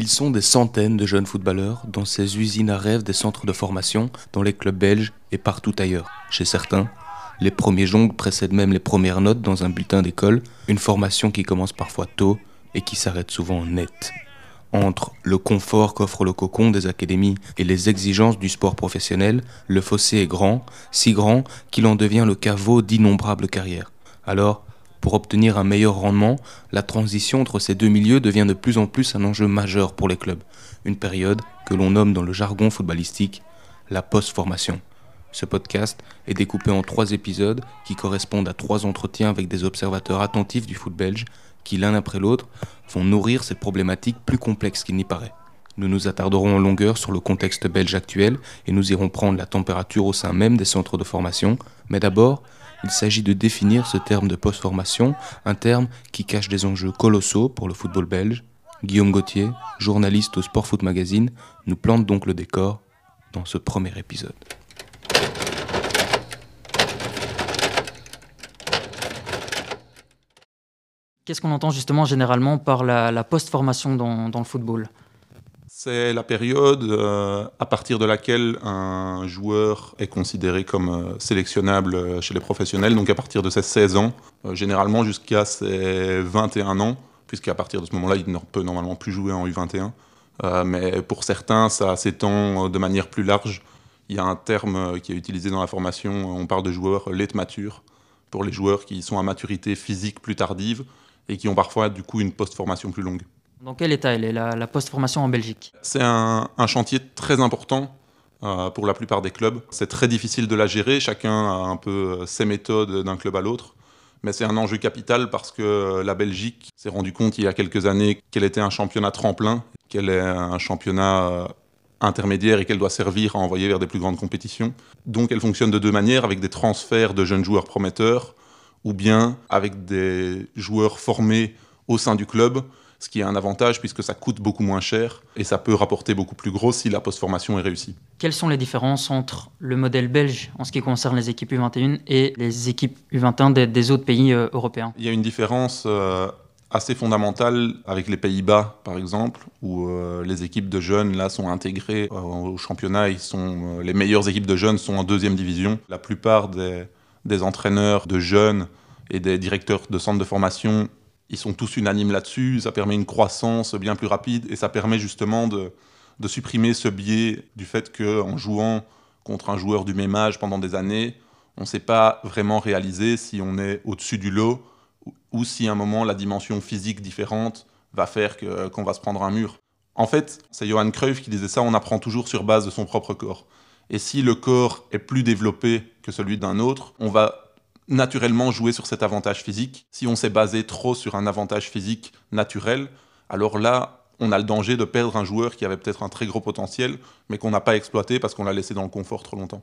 Ils sont des centaines de jeunes footballeurs dans ces usines à rêve des centres de formation, dans les clubs belges et partout ailleurs. Chez certains, les premiers jongles précèdent même les premières notes dans un bulletin d'école, une formation qui commence parfois tôt et qui s'arrête souvent net. Entre le confort qu'offre le cocon des académies et les exigences du sport professionnel, le fossé est grand, si grand qu'il en devient le caveau d'innombrables carrières. Alors, pour obtenir un meilleur rendement, la transition entre ces deux milieux devient de plus en plus un enjeu majeur pour les clubs, une période que l'on nomme dans le jargon footballistique la post-formation. Ce podcast est découpé en trois épisodes qui correspondent à trois entretiens avec des observateurs attentifs du foot belge qui, l'un après l'autre, vont nourrir ces problématiques plus complexes qu'il n'y paraît. Nous nous attarderons en longueur sur le contexte belge actuel et nous irons prendre la température au sein même des centres de formation. Mais d'abord, il s'agit de définir ce terme de post-formation, un terme qui cache des enjeux colossaux pour le football belge. Guillaume Gauthier, journaliste au Sport Foot Magazine, nous plante donc le décor dans ce premier épisode. Qu'est-ce qu'on entend justement généralement par la, post-formation dans, le football? C'est la période euh, à partir de laquelle un joueur est considéré comme euh, sélectionnable euh, chez les professionnels, donc à partir de ses 16 ans, généralement jusqu'à ses 21 ans, puisqu'à partir de ce moment-là, il ne peut normalement plus jouer en U21. mais pour certains, ça s'étend de manière plus large. Il y a un terme qui est utilisé dans la formation, on parle de joueurs late matures, pour les joueurs qui sont à maturité physique plus tardive, et qui ont parfois du coup une post-formation plus longue. Dans quel état est la, post-formation en Belgique C'est un, chantier très important euh, pour la plupart des clubs. C'est très difficile de la gérer, chacun a un peu euh, ses méthodes d'un club à l'autre. Mais c'est un enjeu capital parce que la Belgique s'est rendu compte il y a quelques années qu'elle était un championnat tremplin, qu'elle est un championnat euh, intermédiaire et qu'elle doit servir à envoyer vers des plus grandes compétitions. Donc elle fonctionne de deux manières, avec des transferts de jeunes joueurs prometteurs ou bien avec des joueurs formés au sein du club, ce qui est un avantage puisque ça coûte beaucoup moins cher et ça peut rapporter beaucoup plus gros si la post-formation est réussie. Quelles sont les différences entre le modèle belge en ce qui concerne les équipes U21 et les équipes U21 des, autres pays euh, européens? Il y a une différence euh, assez fondamentale avec les Pays-Bas, par exemple, où euh, les équipes de jeunes là sont intégrées au championnat. Ils sont, les meilleures équipes de jeunes sont en deuxième division. La plupart des des entraîneurs de jeunes et des directeurs de centres de formation, ils sont tous unanimes là-dessus. Ça permet une croissance bien plus rapide et ça permet justement de, supprimer ce biais du fait qu'en jouant contre un joueur du même âge pendant des années, on ne sait pas vraiment réaliser si on est au-dessus du lot ou si à un moment la dimension physique différente va faire qu'on va se prendre un mur. En fait, c'est Johan Cruyff qui disait ça, on apprend toujours sur base de son propre corps. Et si le corps est plus développé que celui d'un autre, on va naturellement jouer sur cet avantage physique. Si on s'est basé trop sur un avantage physique naturel, alors là, on a le danger de perdre un joueur qui avait peut-être un très gros potentiel, mais qu'on n'a pas exploité parce qu'on l'a laissé dans le confort trop longtemps.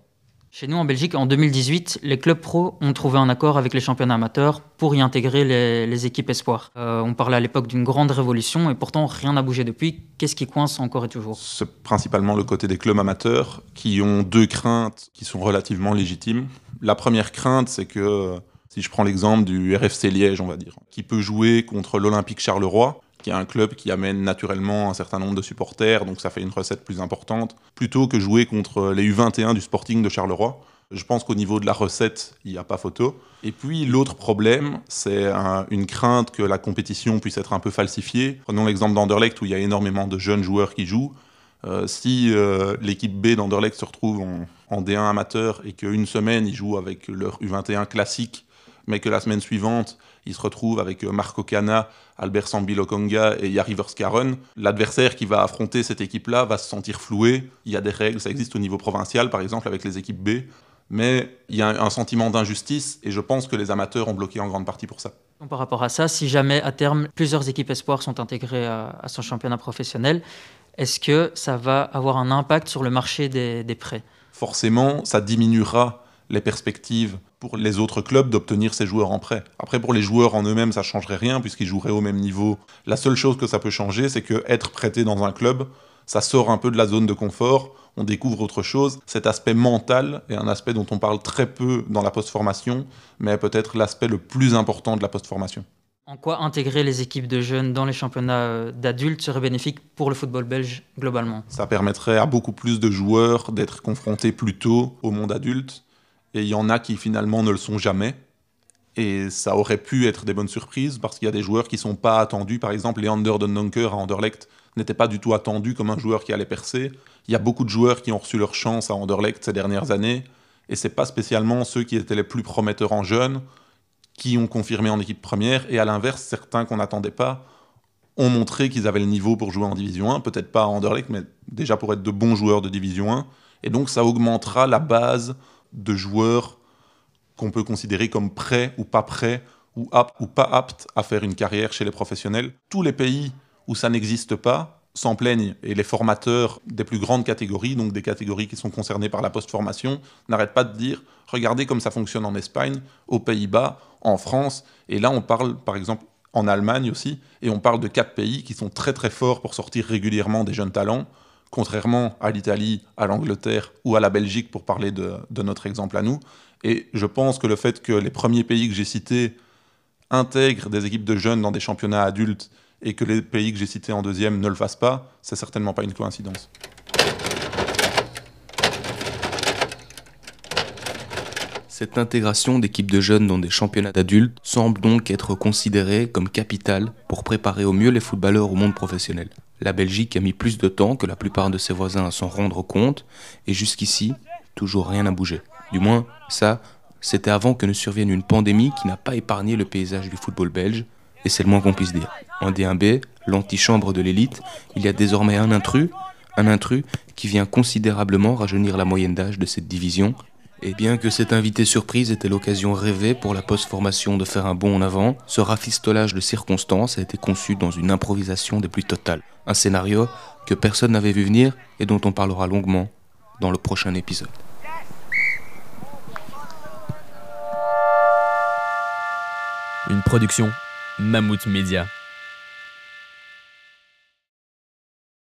Chez nous, en Belgique, en 2018, les clubs pro ont trouvé un accord avec les championnats amateurs pour y intégrer les, équipes espoirs. Euh, on parlait à l'époque d'une grande révolution et pourtant rien n'a bougé depuis. Qu'est-ce qui coince encore et toujours? C'est principalement le côté des clubs amateurs qui ont deux craintes qui sont relativement légitimes. La première crainte, c'est que, si je prends l'exemple du RFC Liège, on va dire, qui peut jouer contre l'Olympique Charleroi, qui est un club qui amène naturellement un certain nombre de supporters, donc ça fait une recette plus importante, plutôt que jouer contre les U21 du Sporting de Charleroi. Je pense qu'au niveau de la recette, il n'y a pas photo. Et puis l'autre problème, c'est une crainte que la compétition puisse être un peu falsifiée. Prenons l'exemple d'Anderlecht où il y a énormément de jeunes joueurs qui jouent. Euh, si euh, l'équipe B d'Anderlecht se retrouve en, en D1 amateur et qu'une semaine ils jouent avec leur U21 classique, mais que la semaine suivante il se retrouve avec euh, Marco Cana, Albert Sambilokonga et Yari Verskaren. L'adversaire qui va affronter cette équipe-là va se sentir floué. Il y a des règles, ça existe au niveau provincial, par exemple, avec les équipes B. Mais il y a un sentiment d'injustice et je pense que les amateurs ont bloqué en grande partie pour ça. Par rapport à ça, si jamais à terme plusieurs équipes espoirs sont intégrées à, son championnat professionnel, est-ce que ça va avoir un impact sur le marché des, prêts? Forcément, ça diminuera les perspectives pour les autres clubs d'obtenir ces joueurs en prêt. Après, pour les joueurs en eux-mêmes, ça changerait rien puisqu'ils joueraient au même niveau. La seule chose que ça peut changer, c'est que être prêté dans un club, ça sort un peu de la zone de confort, on découvre autre chose. Cet aspect mental est un aspect dont on parle très peu dans la post-formation, mais peut-être l'aspect le plus important de la post-formation. En quoi intégrer les équipes de jeunes dans les championnats euh, d'adultes serait bénéfique pour le football belge globalement? Ça permettrait à beaucoup plus de joueurs d'être confrontés plus tôt au monde adulte. Et il y en a qui finalement ne le sont jamais. Et ça aurait pu être des bonnes surprises parce qu'il y a des joueurs qui ne sont pas attendus. Par exemple, Leander Donker à Anderlecht n'était pas du tout attendu comme un joueur qui allait percer. Il y a beaucoup de joueurs qui ont reçu leur chance à Anderlecht ces dernières années. Et c'est pas spécialement ceux qui étaient les plus prometteurs en jeunes qui ont confirmé en équipe première. Et à l'inverse, certains qu'on n'attendait pas ont montré qu'ils avaient le niveau pour jouer en Division 1. Peut-être pas à Anderlecht, mais déjà pour être de bons joueurs de Division 1. Et donc ça augmentera la base de joueurs qu'on peut considérer comme prêts ou pas prêts, ou aptes ou pas aptes à faire une carrière chez les professionnels. Tous les pays où ça n'existe pas s'en plaignent et les formateurs des plus grandes catégories, donc des catégories qui sont concernées par la post-formation, n'arrêtent pas de dire regardez comme ça fonctionne en Espagne, aux Pays-Bas, en France, et là on parle par exemple en Allemagne aussi, et on parle de quatre pays qui sont très très forts pour sortir régulièrement des jeunes talents, contrairement à l'Italie, à l'Angleterre ou à la Belgique pour parler de, de notre exemple à nous. Et je pense que le fait que les premiers pays que j'ai cités intègrent des équipes de jeunes dans des championnats adultes et que les pays que j'ai cités en deuxième ne le fassent pas, c'est certainement pas une coïncidence. Cette intégration d'équipes de jeunes dans des championnats d'adultes semble donc être considérée comme capitale pour préparer au mieux les footballeurs au monde professionnel. La Belgique a mis plus de temps que la plupart de ses voisins à s'en rendre compte, et jusqu'ici, toujours rien n'a bougé. Du moins, ça, c'était avant que ne survienne une pandémie qui n'a pas épargné le paysage du football belge, et c'est le moins qu'on puisse dire. En D1B, l'antichambre de l'élite, il y a désormais un intrus, un intrus qui vient considérablement rajeunir la moyenne d'âge de cette division. Et bien que cette invité surprise était l'occasion rêvée pour la post-formation de faire un bond en avant, ce rafistolage de circonstances a été conçu dans une improvisation des plus totales. Un scénario que personne n'avait vu venir et dont on parlera longuement dans le prochain épisode. Une production Mammouth Media.